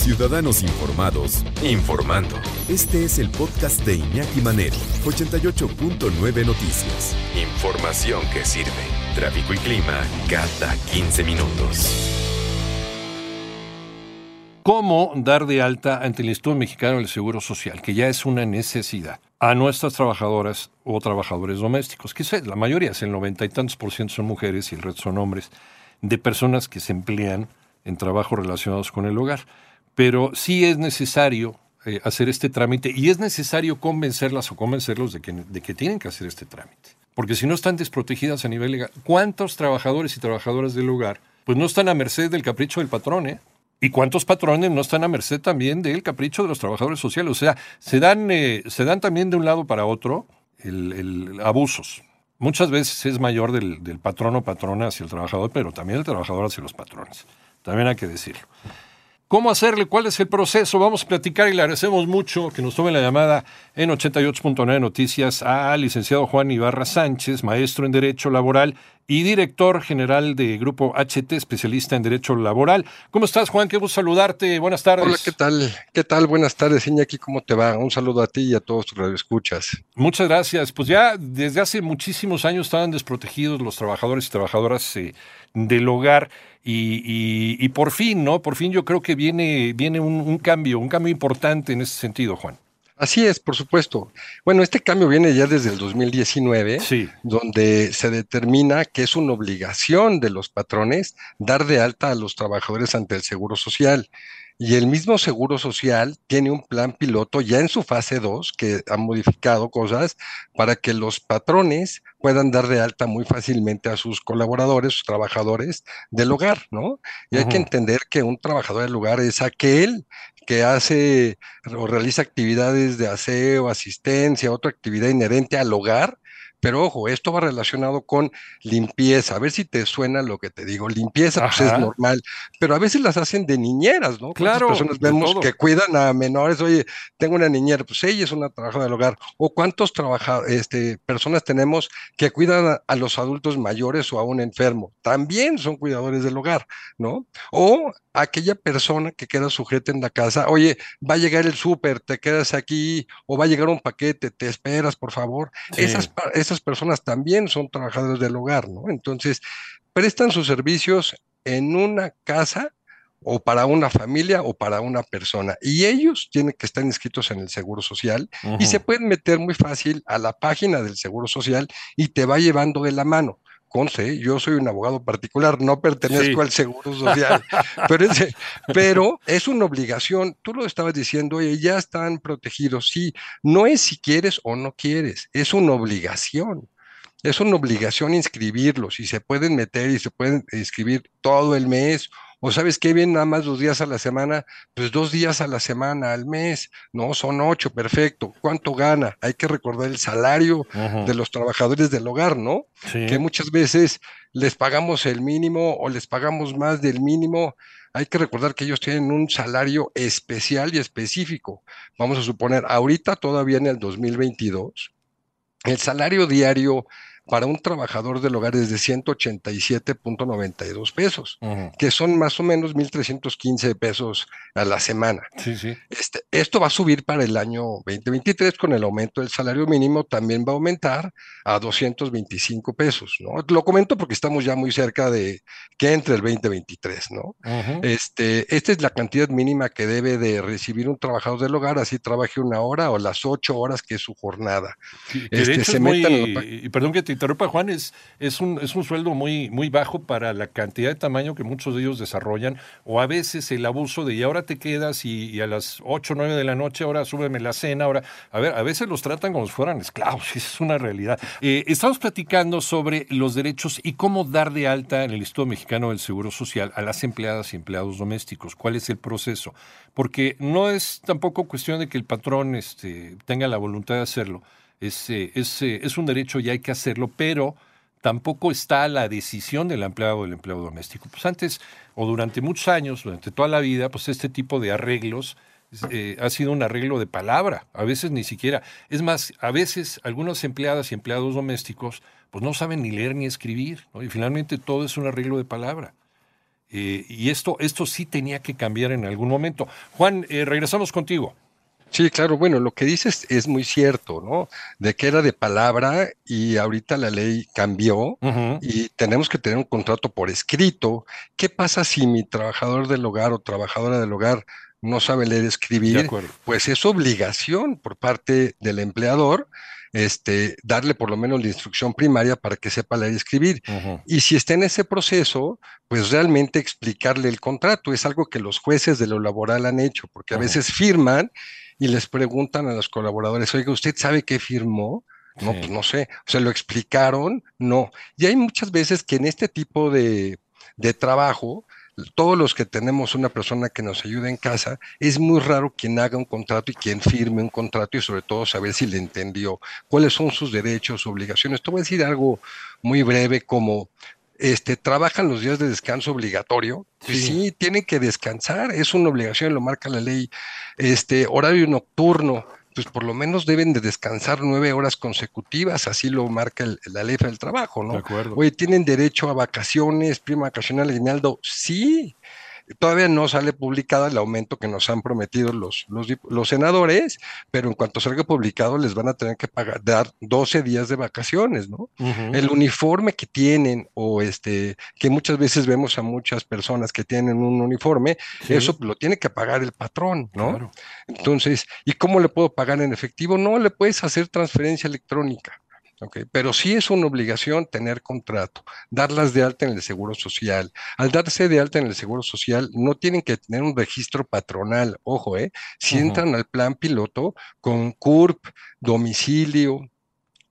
Ciudadanos informados, informando. Este es el podcast de Iñaki Manero, 88.9 Noticias. Información que sirve. Tráfico y clima cada 15 minutos. ¿Cómo dar de alta ante el Instituto Mexicano del Seguro Social, que ya es una necesidad, a nuestras trabajadoras o trabajadores domésticos? Que la mayoría, es el noventa y tantos por ciento son mujeres y el resto son hombres, de personas que se emplean en trabajos relacionados con el hogar. Pero sí es necesario eh, hacer este trámite y es necesario convencerlas o convencerlos de que, de que tienen que hacer este trámite. Porque si no están desprotegidas a nivel legal, ¿cuántos trabajadores y trabajadoras del hogar pues no están a merced del capricho del patrón, eh? ¿Y cuántos patrones no están a merced también del capricho de los trabajadores sociales? O sea, se dan, eh, se dan también de un lado para otro el, el abusos. Muchas veces es mayor del, del patrón o patrona hacia el trabajador, pero también el trabajador hacia los patrones. También hay que decirlo. ¿Cómo hacerle? ¿Cuál es el proceso? Vamos a platicar y le agradecemos mucho que nos tome la llamada en 88.9 Noticias al licenciado Juan Ibarra Sánchez, maestro en Derecho Laboral y director general de Grupo HT, especialista en Derecho Laboral. ¿Cómo estás, Juan? Qué gusto saludarte. Buenas tardes. Hola, ¿qué tal? ¿Qué tal? Buenas tardes, Iñaki. ¿Cómo te va? Un saludo a ti y a todos tus radioescuchas. Muchas gracias. Pues ya desde hace muchísimos años estaban desprotegidos los trabajadores y trabajadoras eh, del hogar. Y, y, y, por fin, ¿no? Por fin yo creo que viene, viene un, un, cambio, un cambio importante en ese sentido, Juan. Así es, por supuesto. Bueno, este cambio viene ya desde el 2019, sí. donde se determina que es una obligación de los patrones dar de alta a los trabajadores ante el Seguro Social. Y el mismo Seguro Social tiene un plan piloto ya en su fase 2 que ha modificado cosas para que los patrones puedan dar de alta muy fácilmente a sus colaboradores, sus trabajadores del hogar, ¿no? Y hay uh -huh. que entender que un trabajador del hogar es aquel que hace o realiza actividades de aseo, asistencia, otra actividad inherente al hogar, pero ojo, esto va relacionado con limpieza. A ver si te suena lo que te digo. Limpieza, pues es normal, pero a veces las hacen de niñeras, ¿no? Claro. personas vemos que cuidan a menores? Oye, tengo una niñera, pues ella es una trabajadora del hogar. O cuántos este, personas tenemos que cuidan a, a, los adultos mayores o a un enfermo. También son cuidadores del hogar, ¿no? O aquella persona que queda sujeta en la casa, oye, va a llegar el súper, te quedas aquí, o va a llegar un paquete, te esperas, por favor. Sí. Esas, esas personas también son trabajadores del hogar, ¿no? Entonces, prestan sus servicios en una casa o para una familia o para una persona. Y ellos tienen que estar inscritos en el Seguro Social uh -huh. y se pueden meter muy fácil a la página del Seguro Social y te va llevando de la mano conce, yo soy un abogado particular, no pertenezco sí. al Seguro Social, pero, es, pero es una obligación, tú lo estabas diciendo, oye, ya están protegidos, sí, no es si quieres o no quieres, es una obligación. Es una obligación inscribirlos y se pueden meter y se pueden inscribir todo el mes o sabes qué bien nada más dos días a la semana, pues dos días a la semana al mes, no, son ocho, perfecto. ¿Cuánto gana? Hay que recordar el salario uh -huh. de los trabajadores del hogar, ¿no? Sí. Que muchas veces les pagamos el mínimo o les pagamos más del mínimo. Hay que recordar que ellos tienen un salario especial y específico. Vamos a suponer, ahorita todavía en el 2022, el salario diario para un trabajador del hogar es de 187.92 pesos, uh -huh. que son más o menos 1.315 pesos a la semana. Sí, sí. Este, esto va a subir para el año 2023 con el aumento del salario mínimo, también va a aumentar a 225 pesos, ¿no? Lo comento porque estamos ya muy cerca de que entre el 2023, ¿no? Uh -huh. este, esta es la cantidad mínima que debe de recibir un trabajador del hogar, así trabaje una hora o las ocho horas que es su jornada. Que, que este, se muy, y perdón que te interrumpa, Juan, es, es, un, es un sueldo muy, muy bajo para la cantidad de tamaño que muchos de ellos desarrollan, o a veces el abuso de y ahora te quedas y, a las 8 o nueve de la noche, ahora súbeme la cena, ahora... A ver, a veces los tratan como si fueran esclavos, es una realidad. Eh, estamos platicando sobre los derechos y cómo dar de alta en el Instituto Mexicano del Seguro Social a las empleadas y empleados domésticos. ¿Cuál es el proceso? Porque no es tampoco cuestión de que el patrón este, tenga la voluntad de hacerlo. Es, es, es un derecho y hay que hacerlo, pero tampoco está la decisión del empleado o del empleado doméstico. Pues antes o durante muchos años, durante toda la vida, pues este tipo de arreglos eh, ha sido un arreglo de palabra, a veces ni siquiera. Es más, a veces algunas empleadas y empleados domésticos pues no saben ni leer ni escribir, y finalmente todo es un arreglo de palabra. Eh, y esto, esto sí tenía que cambiar en algún momento. Juan, eh, regresamos contigo. Sí, claro, bueno, lo que dices es muy cierto, ¿no? De que era de palabra y ahorita la ley cambió y tenemos que tener un contrato por escrito. ¿Qué pasa si mi trabajador del hogar o trabajadora del hogar no sabe leer escribir? Pues es obligación por parte del empleador este, darle por lo menos la instrucción primaria para que sepa leer y escribir. Y si está en ese proceso, pues realmente explicarle el contrato. Es algo que los jueces de lo laboral han hecho, porque a veces firman y les preguntan a los colaboradores, oiga, ¿usted sabe qué firmó? No, pues no sé. ¿Se lo explicaron? No. Y hay muchas veces que en este tipo de, de trabajo, todos los que tenemos una persona que nos ayuda en casa, es muy raro quien haga un contrato y quien firme un contrato y sobre todo saber si le entendió, cuáles son sus derechos, obligaciones. Te voy a decir algo muy breve como este, trabajan los días de descanso obligatorio. Sí. sí. tienen que descansar, es una obligación, lo marca la ley. Este, horario nocturno, pues por lo menos deben de descansar nueve horas consecutivas, así lo marca la ley del trabajo, ¿no? De acuerdo. Oye, ¿tienen derecho a vacaciones, prima vacacional, aguinaldo? Sí, Todavía no sale publicado el aumento que nos han prometido los, los, senadores, pero en cuanto salga publicado les van a tener que pagar, dar 12 días de vacaciones, ¿no? El uniforme que tienen o este, que muchas veces vemos a muchas personas que tienen un uniforme, eso lo tiene que pagar el patrón, ¿no? Entonces, ¿y cómo le puedo pagar en efectivo? No, le puedes hacer transferencia electrónica. Okay, pero sí es una obligación tener contrato, darlas de alta en el Seguro Social. Al darse de alta en el Seguro Social, no tienen que tener un registro patronal, ojo, ¿eh? Si entran al plan piloto con CURP, domicilio,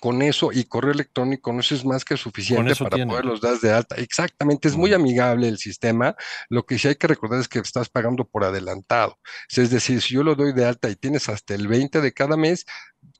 con eso y correo electrónico no es más que suficiente para poderlos dar de alta. Exactamente, es muy amigable el sistema. Lo que sí hay que recordar es que estás pagando por adelantado. Es decir, si yo lo doy de alta y tienes hasta el 20 de cada mes,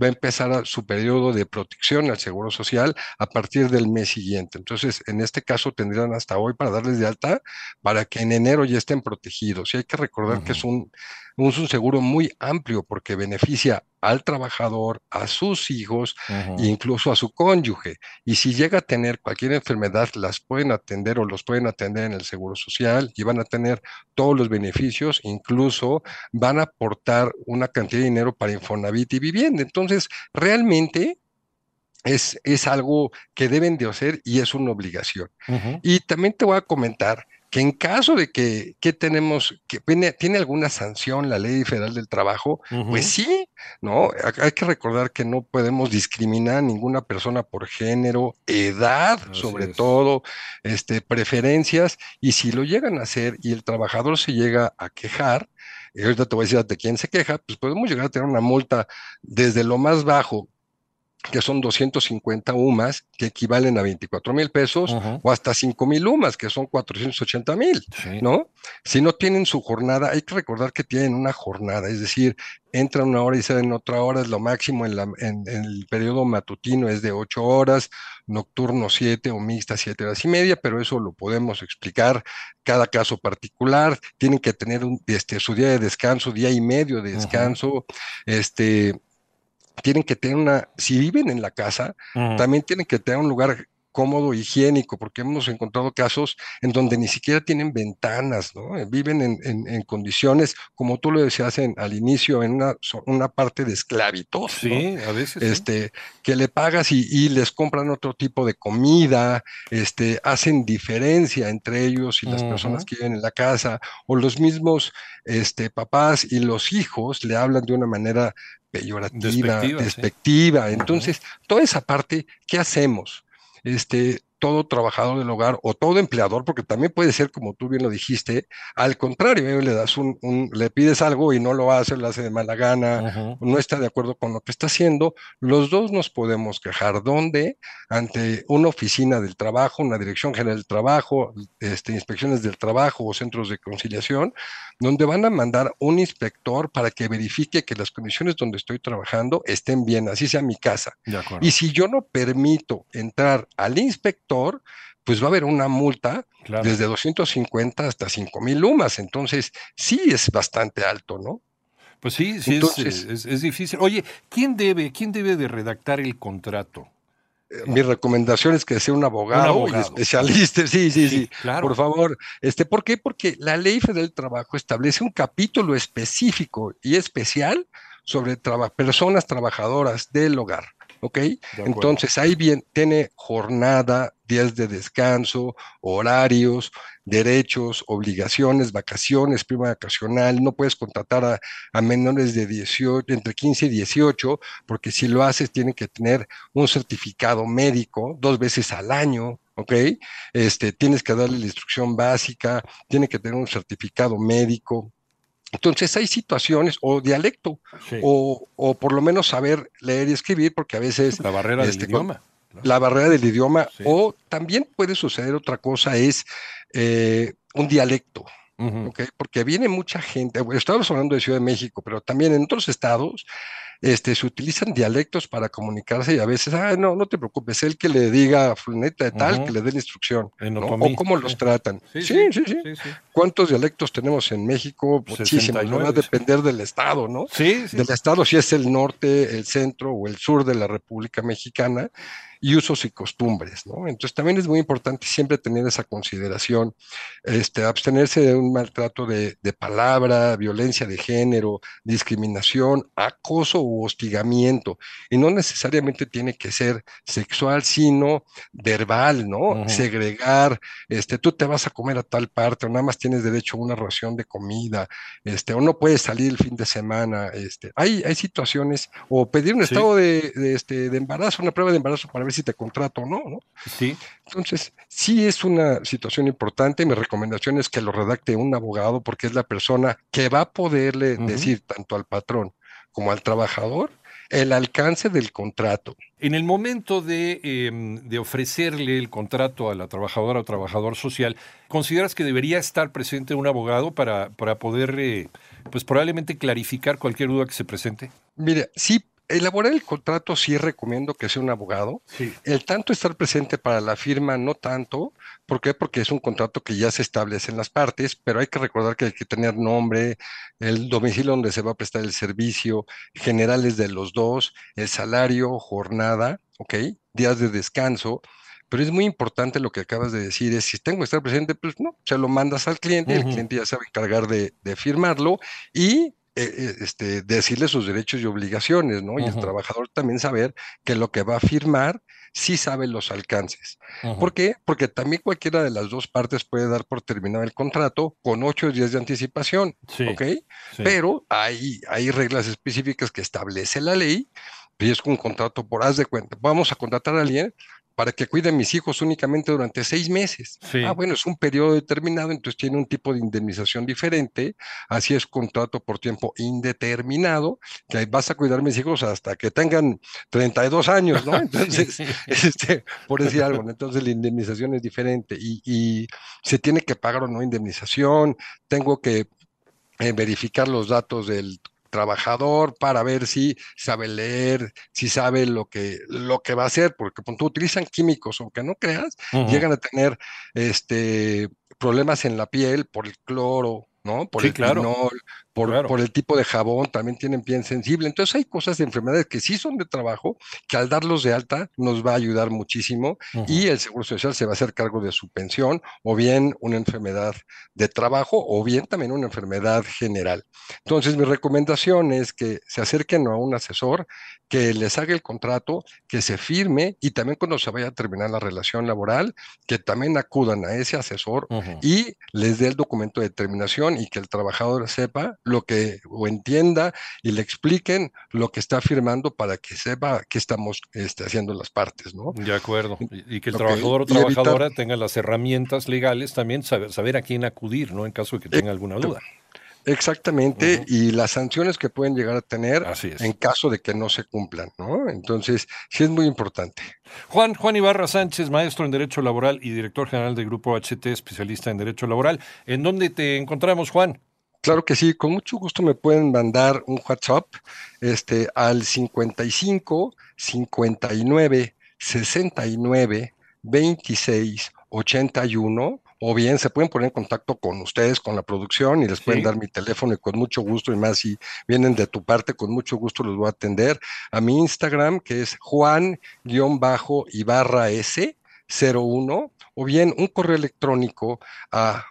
va a empezar su periodo de protección al Seguro Social a partir del mes siguiente. Entonces, en este caso tendrían hasta hoy para darles de alta para que en enero ya estén protegidos. Y hay que recordar que es un, un seguro muy amplio porque beneficia al trabajador, a sus hijos e incluso a su cónyuge. Y si llega a tener cualquier enfermedad, las pueden atender o los pueden atender en el Seguro Social y van a tener todos los beneficios, incluso van a aportar una cantidad de dinero para Infonavit y vivienda. Entonces, realmente es, es, algo que deben de hacer y es una obligación. Y también te voy a comentar que en caso de que, tenemos, que tiene, alguna sanción la ley federal del trabajo, pues sí, ¿no? Hay que recordar que no podemos discriminar a ninguna persona por género, edad, sobre todo, este, preferencias, y si lo llegan a hacer y el trabajador se llega a quejar, y ahorita te voy a decir de quién se queja, pues podemos llegar a tener una multa desde lo más bajo que son 250 UMAS, que equivalen a 24 mil pesos, o hasta 5 mil UMAS, que son 480 mil, ¿no? Si no tienen su jornada, hay que recordar que tienen una jornada, es decir, entran una hora y salen otra hora, es lo máximo en, la, en, el periodo matutino es de 8 horas, nocturno 7 o mixta 7 horas y media, pero eso lo podemos explicar cada caso particular, tienen que tener un, este, su día de descanso, día y medio de descanso, este tienen que tener una, si viven en la casa, también tienen que tener un lugar cómodo, higiénico, porque hemos encontrado casos en donde ni siquiera tienen ventanas, ¿no? Eh, viven en, condiciones, como tú lo decías al inicio, en una, una parte de esclavitud. Sí, a veces. Este, que le pagas y, les compran otro tipo de comida, este, hacen diferencia entre ellos y las personas que viven en la casa, o los mismos este, papás y los hijos le hablan de una manera peyorativa, despectiva. Entonces, toda esa parte, ¿qué hacemos? Este, todo trabajador del hogar o todo empleador, porque también puede ser, como tú bien lo dijiste, al contrario, ¿eh? le das un, un- le pides algo y no lo hace, lo hace de mala gana, no está de acuerdo con lo que está haciendo, los dos nos podemos quejar. ¿Dónde? Ante una oficina del trabajo, una dirección general del trabajo, este, inspecciones del trabajo o centros de conciliación, donde van a mandar un inspector para que verifique que las condiciones donde estoy trabajando estén bien, así sea mi casa. De. Y si yo no permito entrar al inspector, pues va a haber una multa Claro. desde 250 hasta 5000 lumas. Entonces, sí es bastante alto, ¿no? Pues sí, sí, es, Entonces- es, es difícil. Oye, ¿quién debe, quién debe de redactar el contrato? Eh, Mi recomendación es que sea un abogado, abogado. y especialista. Sí, sí, sí. claro. Por favor. Este, ¿por qué? Porque la Ley Federal del Trabajo establece un capítulo específico y especial sobre traba- personas trabajadoras del hogar. ¿Ok? Entonces ahí bien, tiene jornada, días de descanso, horarios, derechos, obligaciones, vacaciones, prima vacacional. No puedes contratar a, a menores de 18, entre 15 y 18, porque si lo haces, tienen que tener un certificado médico dos veces al año. ¿Ok? Este, tienes que darle la instrucción básica, tiene que tener un certificado médico. Entonces hay situaciones, o dialecto, Sí. o, o por lo menos saber leer y escribir, porque a veces La barrera del este, idioma. La barrera del idioma, Sí. o también puede suceder otra cosa, es eh, un dialecto. Porque viene mucha gente, bueno, estamos hablando de Ciudad de México, pero también en otros estados este, se utilizan dialectos para comunicarse y a veces, ah, no, no te preocupes, el que le diga a fulanita de tal, que le dé la instrucción, O cómo los tratan. Sí, Sí, sí, sí, sí. sí, sí. ¿Cuántos dialectos tenemos en México? Muchísimos, ¿no? va a 69, sí. depender del estado, ¿no? Sí, sí. del estado, si es el norte, el centro o el sur de la República Mexicana, y usos y costumbres, ¿no? Entonces también es muy importante siempre tener esa consideración, este, abstenerse de un maltrato de, de palabra, violencia de género, discriminación, acoso u hostigamiento, y no necesariamente tiene que ser sexual, sino verbal, ¿no? Segregar, este, tú te vas a comer a tal parte, o nada más tienes derecho a una ración de comida, este, o no puedes salir el fin de semana, este, hay, hay situaciones, o pedir un Sí. estado de, de, este, de embarazo, una prueba de embarazo para ver si te contrato o no, ¿no? Sí. Entonces, sí es una situación importante. Mi recomendación es que lo redacte un abogado porque es la persona que va a poderle decir tanto al patrón como al trabajador el alcance del contrato. En el momento de, em, de ofrecerle el contrato a la trabajadora o trabajador social, ¿consideras que debería estar presente un abogado para, para poder, eh, pues probablemente clarificar cualquier duda que se presente? Mire, sí, elaborar el contrato sí recomiendo que sea un abogado. Sí. El tanto estar presente para la firma, no tanto. ¿Por qué? Porque es un contrato que ya se establece en las partes, pero hay que recordar que hay que tener nombre, el domicilio donde se va a prestar el servicio, generales de los dos, el salario, jornada, ¿ok? Días de descanso. Pero es muy importante lo que acabas de decir, es si tengo que estar presente, pues no, se lo mandas al cliente, el Ujú. cliente ya se va a encargar de, de firmarlo y eh, eh, este, decirle sus derechos y obligaciones, ¿no? Y el trabajador también saber que lo que va a firmar sí sabe los alcances. Ujú. ¿Por qué? Porque también cualquiera de las dos partes puede dar por terminado el contrato con ocho días de anticipación, Sí, ¿ok? sí. Pero hay, hay reglas específicas que establece la ley y es un contrato por, haz de cuenta, vamos a contratar a alguien para que cuide a mis hijos únicamente durante seis meses. Sí. Ah, bueno, es un periodo determinado, entonces tiene un tipo de indemnización diferente, así es contrato por tiempo indeterminado, que vas a cuidar a mis hijos hasta que tengan 32 años, ¿no? Entonces, este, por decir algo, ¿no? Entonces la indemnización es diferente y, y se tiene que pagar o no indemnización, tengo que eh, verificar los datos del trabajador para ver si sabe leer, si sabe lo que, lo que va a hacer, porque cuando utilizan químicos, aunque no creas, llegan a tener este, problemas en la piel por el cloro, ¿no? Por Sí, el claro. pinol, por, Claro. por el tipo de jabón, también tienen piel sensible. Entonces hay cosas de enfermedades que sí son de trabajo, que al darlos de alta nos va a ayudar muchísimo y el Seguro Social se va a hacer cargo de su pensión o bien una enfermedad de trabajo o bien también una enfermedad general. Entonces mi recomendación es que se acerquen a un asesor, que les haga el contrato, que se firme y también cuando se vaya a terminar la relación laboral, que también acudan a ese asesor y les dé el documento de terminación y que el trabajador sepa lo que o entienda y le expliquen lo que está firmando para que sepa qué estamos este, haciendo las partes, ¿no? De acuerdo. Y, que el trabajador o evitar- trabajadora tenga las herramientas legales también, saber, saber a quién acudir, ¿no? En caso de que tenga alguna duda. Exactamente, y las sanciones que pueden llegar a tener en caso de que no se cumplan, ¿no? Entonces, sí es muy importante. Juan, Juan Ibarra Sánchez, maestro en Derecho Laboral y director general del Grupo HT, especialista en Derecho Laboral. ¿En dónde te encontramos, Juan? Claro que sí, con mucho gusto me pueden mandar un WhatsApp este, al 55 59 69 26 81 o bien se pueden poner en contacto con ustedes, con la producción y les pueden dar mi teléfono y con mucho gusto y más si vienen de tu parte, con mucho gusto los voy a atender. A mi Instagram que es Juan-Ibarra S 01 o bien un correo electrónico a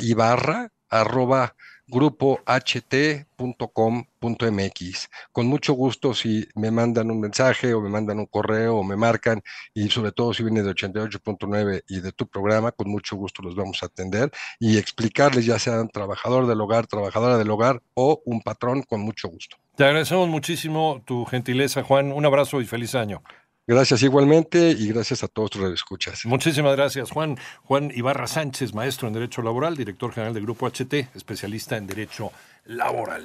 jibarra arroba grupoht.com.mx. Con mucho gusto si me mandan un mensaje o me mandan un correo o me marcan y sobre todo si viene de 88.9 y de tu programa, con mucho gusto los vamos a atender y explicarles ya sean trabajador del hogar, trabajadora del hogar o un patrón, con mucho gusto. Te agradecemos muchísimo tu gentileza, Juan. Un abrazo y feliz año. Gracias igualmente y gracias a todos tus escuchas. Muchísimas gracias, Juan. Juan Ibarra Sánchez, maestro en Derecho Laboral, director general del Grupo HT, especialista en Derecho Laboral.